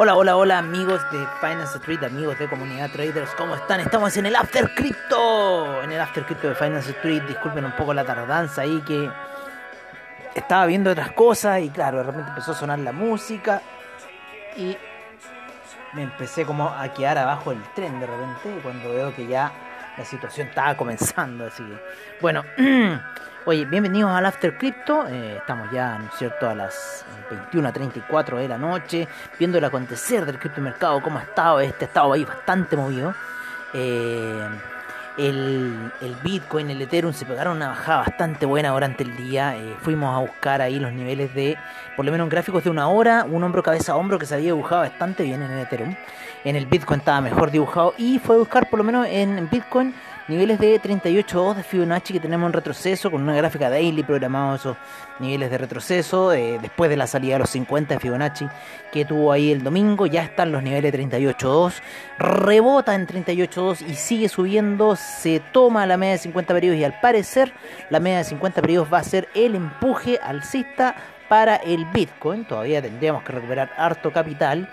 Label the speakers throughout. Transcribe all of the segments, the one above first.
Speaker 1: Hola, hola, hola amigos de Finance Street, amigos de Comunidad Traders, ¿cómo están? Estamos en el After Crypto, en el After Crypto de Finance Street, disculpen un poco la tardanza ahí que estaba viendo otras cosas y claro, de repente empezó a sonar la música y me empecé como a quedar abajo del tren de repente cuando veo que ya la situación estaba comenzando, así que bueno, oye, bienvenidos al After Crypto, eh, estamos ya, ¿no es cierto?, a las 21 a 34 de la noche, viendo el acontecer del criptomercado, cómo ha estado, este ha estado ahí bastante movido. Eh, el, el, Bitcoin, el Ethereum se pegaron una bajada bastante buena durante el día. Eh, fuimos a buscar ahí los niveles de, por lo menos en gráficos de una hora, un hombro cabeza a hombro que se había dibujado bastante bien en el Ethereum. En el Bitcoin estaba mejor dibujado y fue a buscar por lo menos en Bitcoin niveles de 38.2 de Fibonacci que tenemos en retroceso, con una gráfica daily programado esos niveles de retroceso, eh, después de la salida de los 50 de Fibonacci que tuvo ahí el domingo, ya están los niveles de 38.2, rebota en 38.2 y sigue subiendo, se toma la media de 50 periodos y al parecer la media de 50 periodos va a ser el empuje alcista para el Bitcoin, todavía tendríamos que recuperar harto capital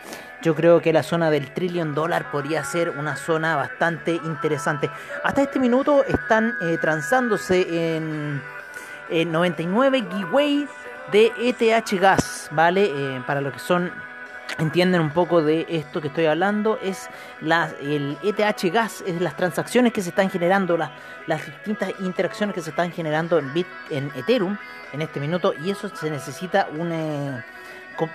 Speaker 1: yo creo que la zona del trillón dólar podría ser una zona bastante interesante. Hasta este minuto están eh, transándose en, 99 giveaway de ETH gas, ¿vale? Eh, para los que son entienden un poco de esto que estoy hablando, es la, el ETH gas, es las transacciones que se están generando, las, las distintas interacciones que se están generando en, Bit, en Ethereum en este minuto, y eso se necesita un... Eh,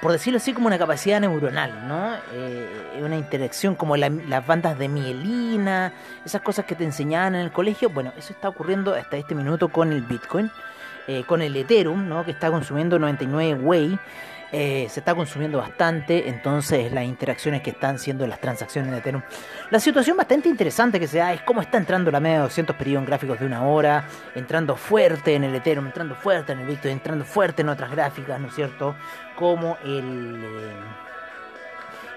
Speaker 1: por decirlo así, como una capacidad neuronal, ¿no? Eh, una interacción como las bandas de mielina, esas cosas que te enseñaban en el colegio. Bueno, eso está ocurriendo hasta este minuto con el Bitcoin, eh, con el Ethereum, ¿no? Que está consumiendo 99 Way. Eh, se está consumiendo bastante, entonces las interacciones que están siendo las transacciones en Ethereum. La situación bastante interesante que se da es cómo está entrando la media de 200 periodos en gráficos de una hora, entrando fuerte en el Ethereum, entrando fuerte en el Bitcoin, entrando fuerte en otras gráficas, ¿no es cierto? Como el... Eh,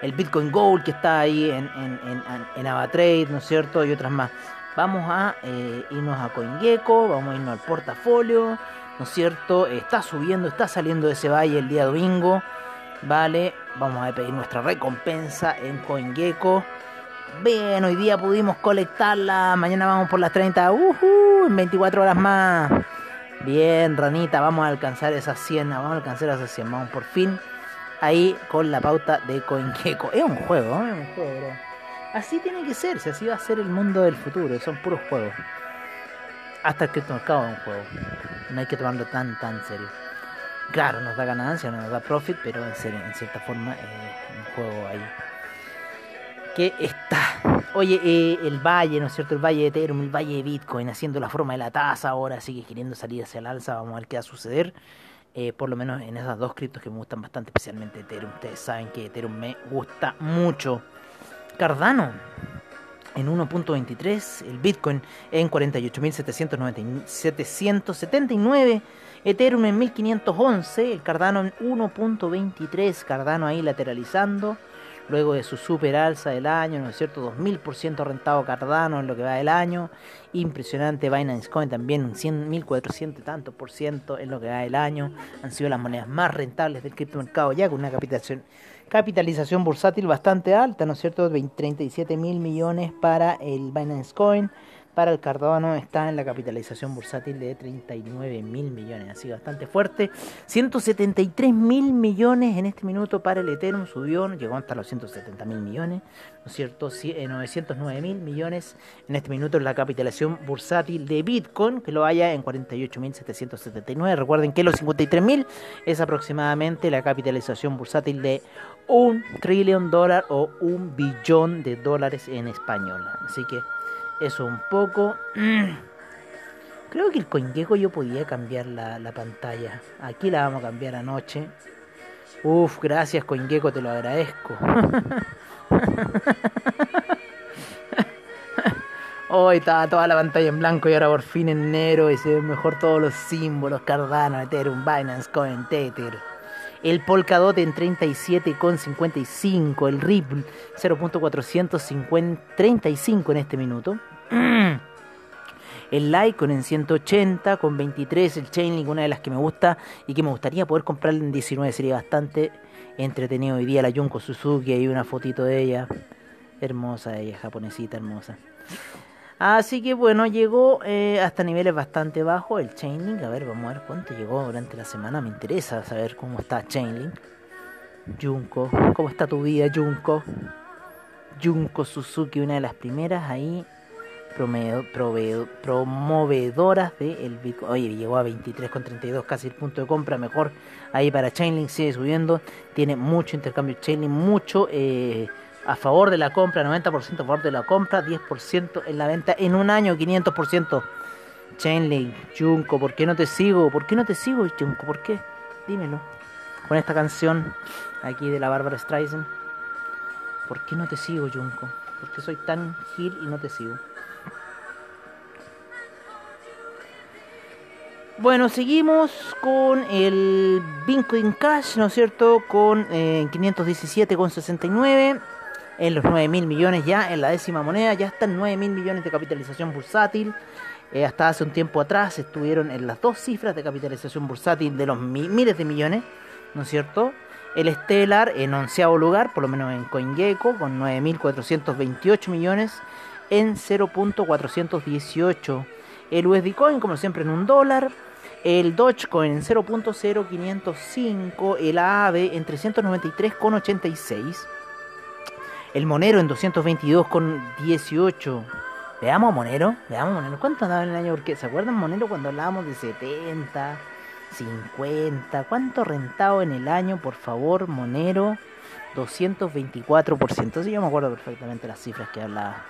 Speaker 1: el Bitcoin Gold que está ahí en, en, en, en Avatrade, ¿no es cierto? Y otras más. Vamos a eh, irnos a CoinGecko, vamos a irnos al portafolio, ¿no es cierto? Está subiendo, está saliendo de ese valle el día domingo, ¿vale? Vamos a pedir nuestra recompensa en CoinGecko. Bien, hoy día pudimos colectarla, mañana vamos por las 30, uh en 24 horas más. Bien, ranita, vamos a alcanzar esas 100, vamos a alcanzar esas 100, vamos por fin ahí con la pauta de CoinGecko. Es un juego, ¿eh? es un juego, Así tiene que ser, si así va a ser el mundo del futuro, son puros juegos hasta el criptomercado es un juego. No hay que tomarlo tan, tan serio. Claro, nos da ganancia, nos da profit, pero en, serio, en cierta forma es un juego ahí. Que está. Oye, eh, el valle, ¿no es cierto? El valle de Ethereum, el valle de Bitcoin, haciendo la forma de la taza, ahora sigue queriendo salir hacia el alza. Vamos a ver qué va a suceder. Eh, por lo menos en esas dos criptos que me gustan bastante, especialmente Ethereum. Ustedes saben que Ethereum me gusta mucho. Cardano, en 1.23, el Bitcoin en 48.779, Ethereum en 1511, el Cardano en 1.23, Cardano ahí lateralizando, luego de su super alza del año, ¿no es cierto? 2000% rentado Cardano en lo que va del año, impresionante Binance Coin también un 100, 1400 y por ciento en lo que va del año, han sido las monedas más rentables del criptomercado ya con una capitalización capitalización bursátil bastante alta, ¿no es cierto? 37 mil millones para el Binance Coin, para el Cardano está en la capitalización bursátil de 39 mil millones, así bastante fuerte. 173 mil millones en este minuto para el Ethereum, subió, llegó hasta los 170 mil millones, ¿no es cierto? 909 eh, mil millones en este minuto en la capitalización bursátil de Bitcoin, que lo haya en 48 mil 779. Recuerden que los 53 mil es aproximadamente la capitalización bursátil de un trillón dólar o un billón de dólares en español. Así que eso un poco. Creo que el CoinGecko yo podía cambiar la, la, pantalla. Aquí la vamos a cambiar anoche. Uf, gracias CoinGecko, te lo agradezco. Hoy estaba toda la pantalla en blanco y ahora por fin en negro y se ven mejor todos los símbolos, Cardano, Ethereum, Binance, Coin, Tether el Polkadot en 37,55, el Ripple 0.435 en este minuto. El Litecoin en 180 con 23, el Chainlink, una de las que me gusta y que me gustaría poder comprar en 19, sería bastante entretenido hoy día la Junko Suzuki, hay una fotito de ella, hermosa ella, japonesita hermosa. Así que bueno, llegó eh, hasta niveles bastante bajos el Chainlink. A ver, vamos a ver cuánto llegó durante la semana. Me interesa saber cómo está Chainlink. Junko, ¿cómo está tu vida, Junko? Junko Suzuki, una de las primeras ahí promovedoras de el Bitcoin. Oye, llegó a 23,32, casi el punto de compra. Mejor ahí para Chainlink, sigue subiendo. Tiene mucho intercambio Chainlink, mucho eh, a favor de la compra, 90% a favor de la compra, 10% en la venta en un año, 500%. Chainlink, Junko, ¿por qué no te sigo? ¿Por qué no te sigo, Junko? ¿Por qué? Dímelo. Con esta canción aquí de la Bárbara Streisand. ¿Por qué no te sigo, Junko? ¿Por qué soy tan gil y no te sigo? Bueno, seguimos con el Bitcoin Cash, ¿no es cierto? Con eh, 517,69 en los 9 mil millones ya, en la décima moneda, ya están 9 mil millones de capitalización bursátil. Eh, hasta hace un tiempo atrás estuvieron en las dos cifras de capitalización bursátil de los miles de millones, ¿no es cierto? El Stellar en onceavo lugar, por lo menos en CoinGecko, con 9.428 millones en 0.418. El USD Coin, como siempre, en un dólar. El Dogecoin en 0.05. El AAVE en 393,86 el Monero en 222 con 18. Veamos Monero, veamos Monero. ¿Cuánto andaba en el año? Porque ¿se acuerdan Monero cuando hablábamos de 70, 50? ¿Cuánto rentado en el año, por favor, Monero? 224%. Sí, yo me acuerdo perfectamente las cifras que hablaba.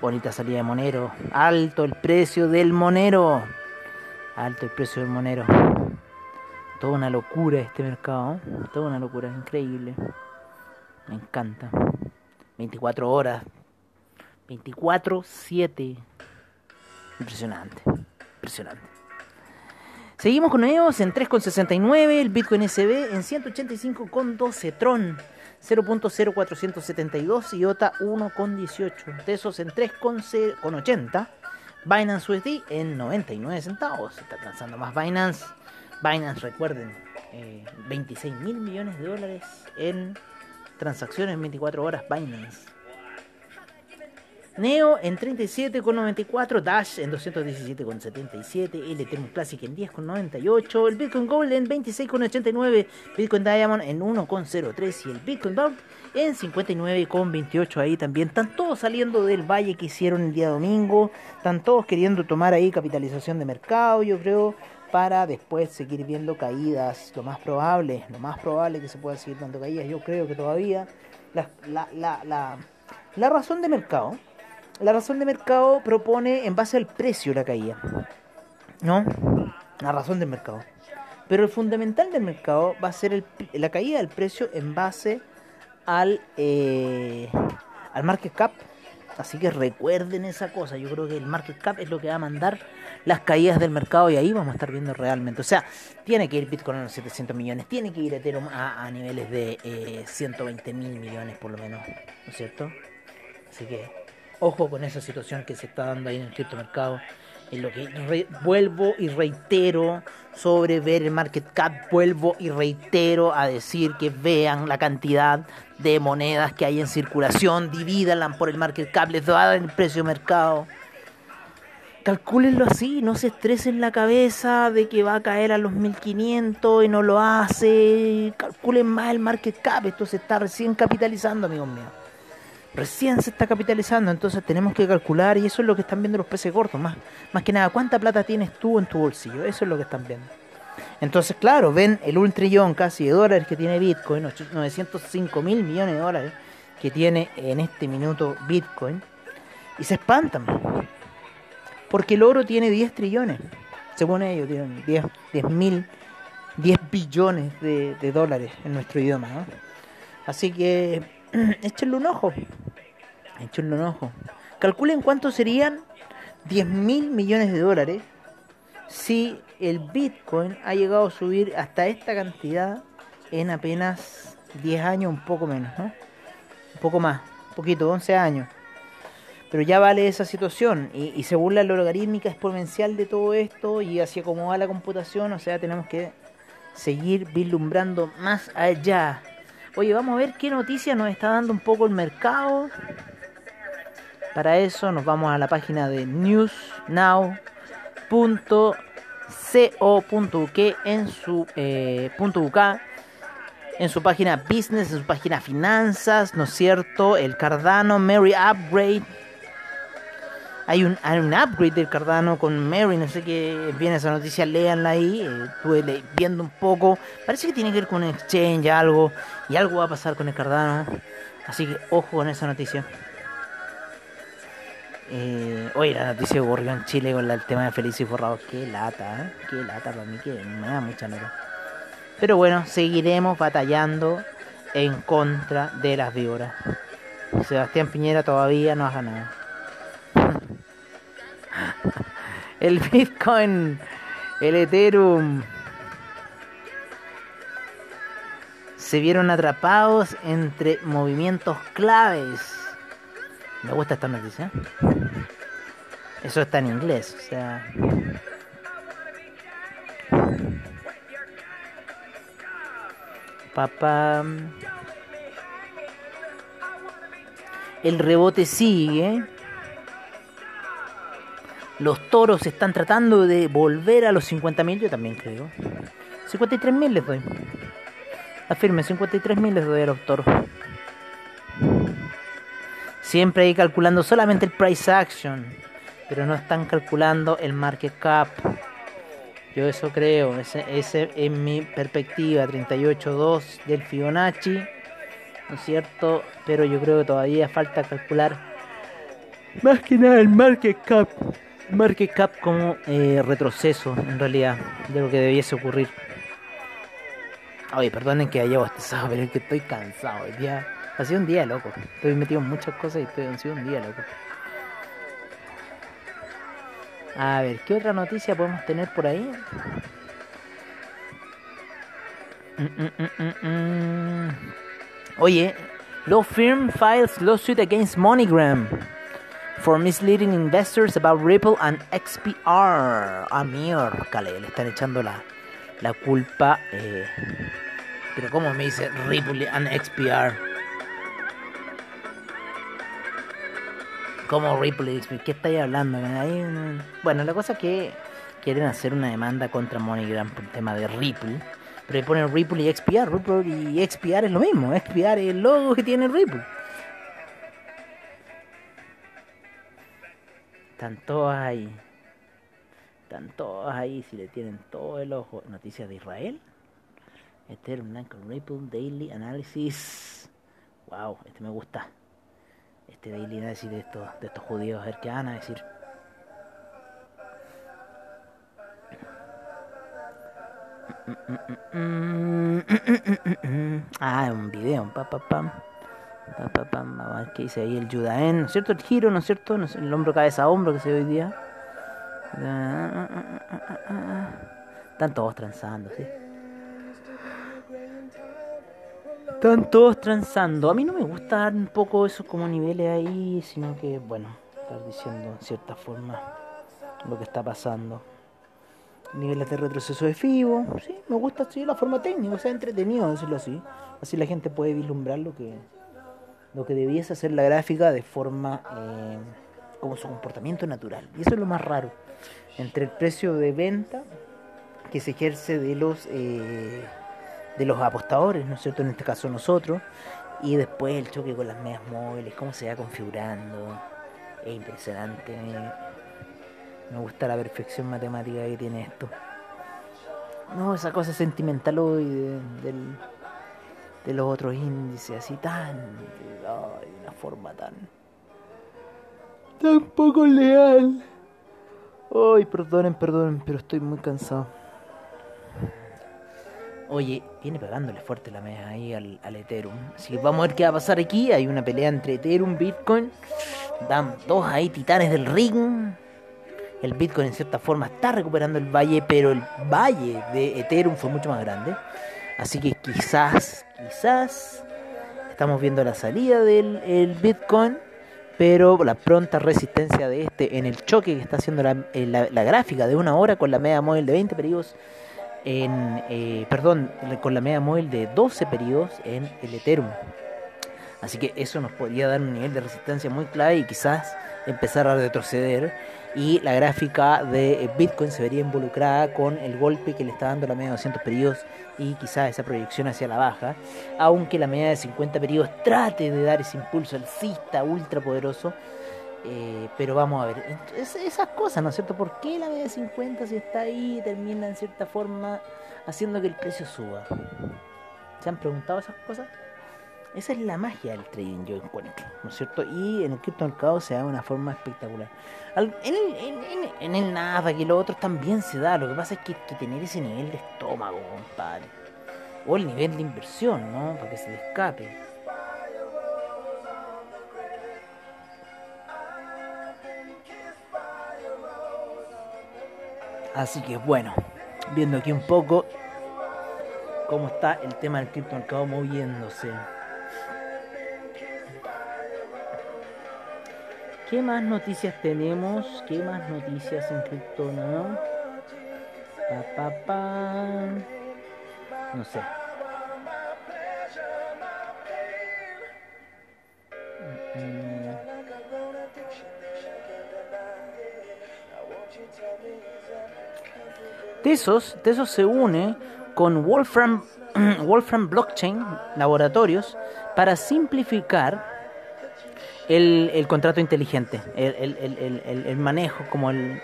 Speaker 1: Bonita salida de Monero. Alto el precio del Monero. Alto el precio del Monero. Toda una locura este mercado. ¿eh? Toda una locura, increíble. Me encanta. 24 horas. 24-7. Impresionante. Impresionante. Seguimos con nuevos en 3,69. El Bitcoin SB en 185,12. Tron 0.0472. Y OTA 1,18. De esos en 3,80. Binance USD en 99 centavos. Está lanzando más Binance. Binance, recuerden, 26 eh, mil millones de dólares en transacciones en 24 horas Binance. Neo en 37,94, Dash en 217,77, el Ethereum Classic en 10,98, el Bitcoin Gold en 26,89, Bitcoin Diamond en 1,03 y el Bitcoin Vault en 59,28. Ahí también están todos saliendo del valle que hicieron el día domingo, están todos queriendo tomar ahí capitalización de mercado, yo creo para después seguir viendo caídas. Lo más probable, lo más probable que se pueda seguir dando caídas. Yo creo que todavía la, la, la, la, razón de mercado, la razón de mercado propone en base al precio la caída. ¿No? La razón del mercado. Pero el fundamental del mercado va a ser el, la caída del precio en base al, eh, al market cap Así que recuerden esa cosa. Yo creo que el market cap es lo que va a mandar las caídas del mercado y ahí vamos a estar viendo realmente. O sea, tiene que ir Bitcoin a los 700 millones, tiene que ir Ethereum a, niveles de eh, 120 mil millones por lo menos, ¿no es cierto? Así que ojo con esa situación que se está dando ahí en el criptomercado. En lo que vuelvo y reitero sobre ver el market cap, vuelvo y reitero a decir que vean la cantidad de monedas que hay en circulación, divídanla por el market cap, les dar el precio de mercado. Calcúlenlo así, no se estresen la cabeza de que va a caer a los 1500 y no lo hace. Calculen más el market cap, esto se está recién capitalizando, amigos míos. Recién se está capitalizando, entonces tenemos que calcular y eso es lo que están viendo los peces gordos. Más, más que nada, ¿cuánta plata tienes tú en tu bolsillo? Eso es lo que están viendo. Entonces, claro, ven el un trillón casi de dólares que tiene Bitcoin, 905 mil millones de dólares que tiene en este minuto Bitcoin, y se espantan. Porque el oro tiene 10 trillones, según ellos, tienen 10, 10 mil, 10 billones de, dólares en nuestro idioma. Así que échenle un ojo, échenle un ojo. Calculen cuánto serían 10 mil millones de dólares si el Bitcoin ha llegado a subir hasta esta cantidad en apenas 10 años, un poco menos, ¿no? Un poco más, un poquito, 11 años. pero ya vale esa situación. Y, según la logarítmica exponencial de todo esto y así como va la computación, o sea, tenemos que seguir vislumbrando más allá. Oye, vamos a ver qué noticia nos está dando un poco el mercado. Para eso nos vamos a la página de newsnow.co.uk en su eh, .uk en su página business, en su página finanzas, ¿no es cierto? El Cardano Mary Upgrade. Hay un, un upgrade del Cardano con Mary, no sé qué viene esa noticia, léanla ahí. Eh, estuve viendo un poco. Parece que tiene que ver con exchange, algo. Y algo va a pasar con el Cardano. Así que ojo con esa noticia. Eh, oye, la noticia ocurrió en Chile con el tema de Feliz y Forrado. Qué lata, ¿eh? Qué lata para mí, que me da mucha nota. Pero bueno, seguiremos batallando en contra de las víboras. Sebastián Piñera todavía no ha ganado. El Bitcoin, el Ethereum, se vieron atrapados entre movimientos claves. Me gusta esta noticia. Eso está en inglés, o sea. Papá. El rebote sigue. Los toros están tratando de volver a los 50.000, yo también creo. 53.000 les doy. Afirme, 53.000 les doy a los toros. Siempre hay calculando solamente el price action, pero no están calculando el market cap. Yo eso creo, ese, ese es mi perspectiva, 38.2 del Fibonacci, ¿no es cierto? Pero yo creo que todavía falta calcular más que nada el market cap, market cap como eh, retroceso en realidad de lo que debiese ocurrir. Oye, perdonen que haya bostezado, pero es que estoy cansado hoy día. Ha sido un día loco. Estoy metido en muchas cosas y estoy, ha un día loco. A ver, ¿qué otra noticia podemos tener por ahí? Mm, mm, mm, Oye, Law Firm files lawsuit against MoneyGram for misleading investors about Ripple and XPR. A miércoles, le están echando la, la culpa. Eh, pero ¿cómo me dice Ripple and XPR? Como Ripple, ¿qué estáis hablando? Bueno, la cosa es que quieren hacer una demanda contra MoneyGram por el tema de Ripple. Pero ponen Ripple y XPR. Ripple y XPR es lo mismo. XPR es el logo que tiene Ripple. Están todos ahí. Están todos ahí. Si le tienen todo el ojo. Noticias de Israel. Ethereum, Ripple, Daily Analysis. Wow, este me gusta este daily análisis de estos, de estos judíos, a ver qué van a decir. Ah, un video, pam. Pa, pa, pam. Qué dice ahí el Judaén, ¿no es cierto? El giro, ¿no es cierto? el hombro cabeza a hombro que se ve hoy día. Están todos transando, ¿sí? Están todos transando. A mí no me gusta un poco esos como niveles ahí, sino que, bueno, estar diciendo en cierta forma lo que está pasando. Niveles de retroceso de FIBO, sí, me gusta así la forma técnica, o sea, entretenido decirlo así. Así la gente puede vislumbrar lo que, lo que debiese hacer la gráfica de forma eh, como su comportamiento natural. Y eso es lo más raro. Entre el precio de venta que se ejerce de los... Eh, de los apostadores, ¿no es cierto? En este caso nosotros. Y después el choque con las medias móviles, cómo se va configurando. Es impresionante. Me gusta la perfección matemática que tiene esto. No, esa cosa sentimental hoy de, del, de los otros índices, así tan. de una forma tan. tan poco leal. Ay, perdonen, perdonen, pero estoy muy cansado. Oye, viene pegándole fuerte la media ahí al, Ethereum. Así que vamos a ver qué va a pasar aquí. Hay una pelea entre Ethereum, Bitcoin. Dan dos ahí titanes del ring. El Bitcoin en cierta forma está recuperando el valle, pero el valle de Ethereum fue mucho más grande. Así que quizás, quizás estamos viendo la salida del Bitcoin. pero la pronta resistencia de este en el choque que está haciendo la, la, gráfica de una hora con la media móvil de 20 periodos en, eh, perdón, con la media móvil de 12 periodos en el Ethereum. Así que eso nos podría dar un nivel de resistencia muy clave y quizás empezar a retroceder y la gráfica de Bitcoin se vería involucrada con el golpe que le está dando la media de 200 periodos y quizás esa proyección hacia la baja, aunque la media de 50 periodos trate de dar ese impulso alcista ultra poderoso. Eh, pero vamos a ver, esas cosas, ¿no es cierto? ¿Por qué la media de 50 si está ahí termina en cierta forma haciendo que el precio suba? ¿Se han preguntado esas cosas? Esa es la magia del trading, yo encuentro, ¿no es cierto? Y en el criptomercado se da de una forma espectacular. En el, en, en, el y los otros también se da, lo que pasa es que que tener ese nivel de estómago, compadre. O el nivel de inversión, ¿no? Para que se le escape. Así que bueno, viendo aquí un poco cómo está el tema del criptomercado moviéndose. ¿Qué más noticias tenemos? ¿Qué más noticias en Krypton? Pa, pa, No sé. Tesos, Tesos se une con Wolfram, Wolfram Blockchain Laboratorios para simplificar el, contrato inteligente, el, manejo, como el,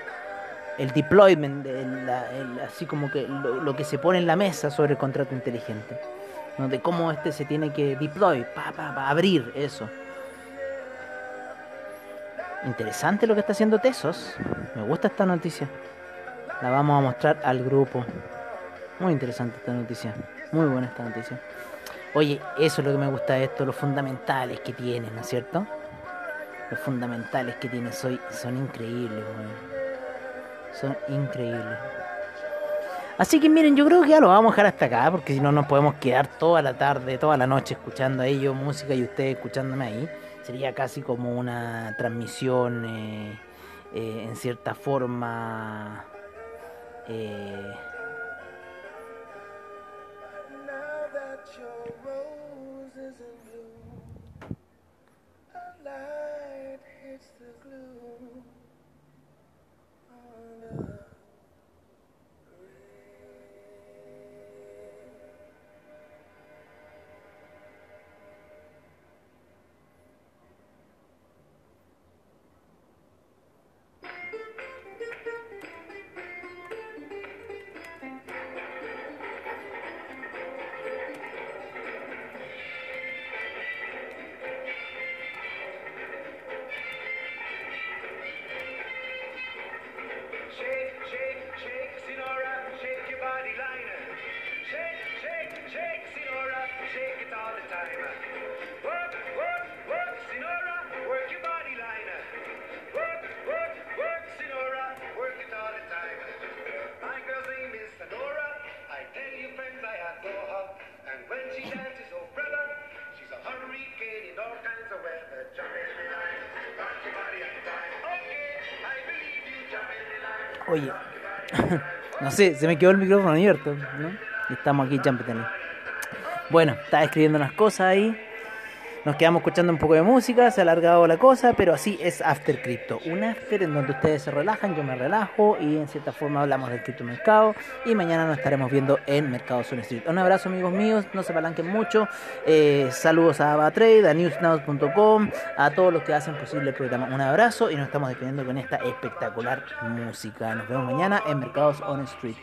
Speaker 1: deployment, así como que lo, que se pone en la mesa sobre el contrato inteligente, de cómo este se tiene que deploy, para abrir eso. Interesante lo que está haciendo Tesos, me gusta esta noticia, la vamos a mostrar al grupo. Muy interesante esta noticia, muy buena esta noticia. Oye, eso es lo que me gusta de esto, los fundamentales que tiene, ¿no es cierto? Fundamentales que tiene Soy son increíbles, Son increíbles. Así que miren, yo creo que ya lo vamos a dejar hasta acá, porque si no nos podemos quedar toda la tarde, toda la noche escuchando a ellos música y ustedes escuchándome ahí. Sería casi como una transmisión eh, eh, en cierta forma. Eh, Oye, no sé, se me quedó el micrófono abierto, ¿no? estamos aquí champeteando. Bueno, estaba escribiendo unas cosas ahí. Nos quedamos escuchando un poco de música, se ha alargado la cosa, pero así es After Crypto. Un after en donde ustedes se relajan, yo me relajo y en cierta forma hablamos del criptomercado. Y mañana nos estaremos viendo en Mercado Zone Street. Un abrazo, amigos míos, no se palanquen mucho. Eh, saludos a Abatrade, a newsnow.com, a todos los que hacen posible el programa. Un abrazo y nos estamos despidiendo con esta espectacular música. Nos vemos mañana en Mercados on Street.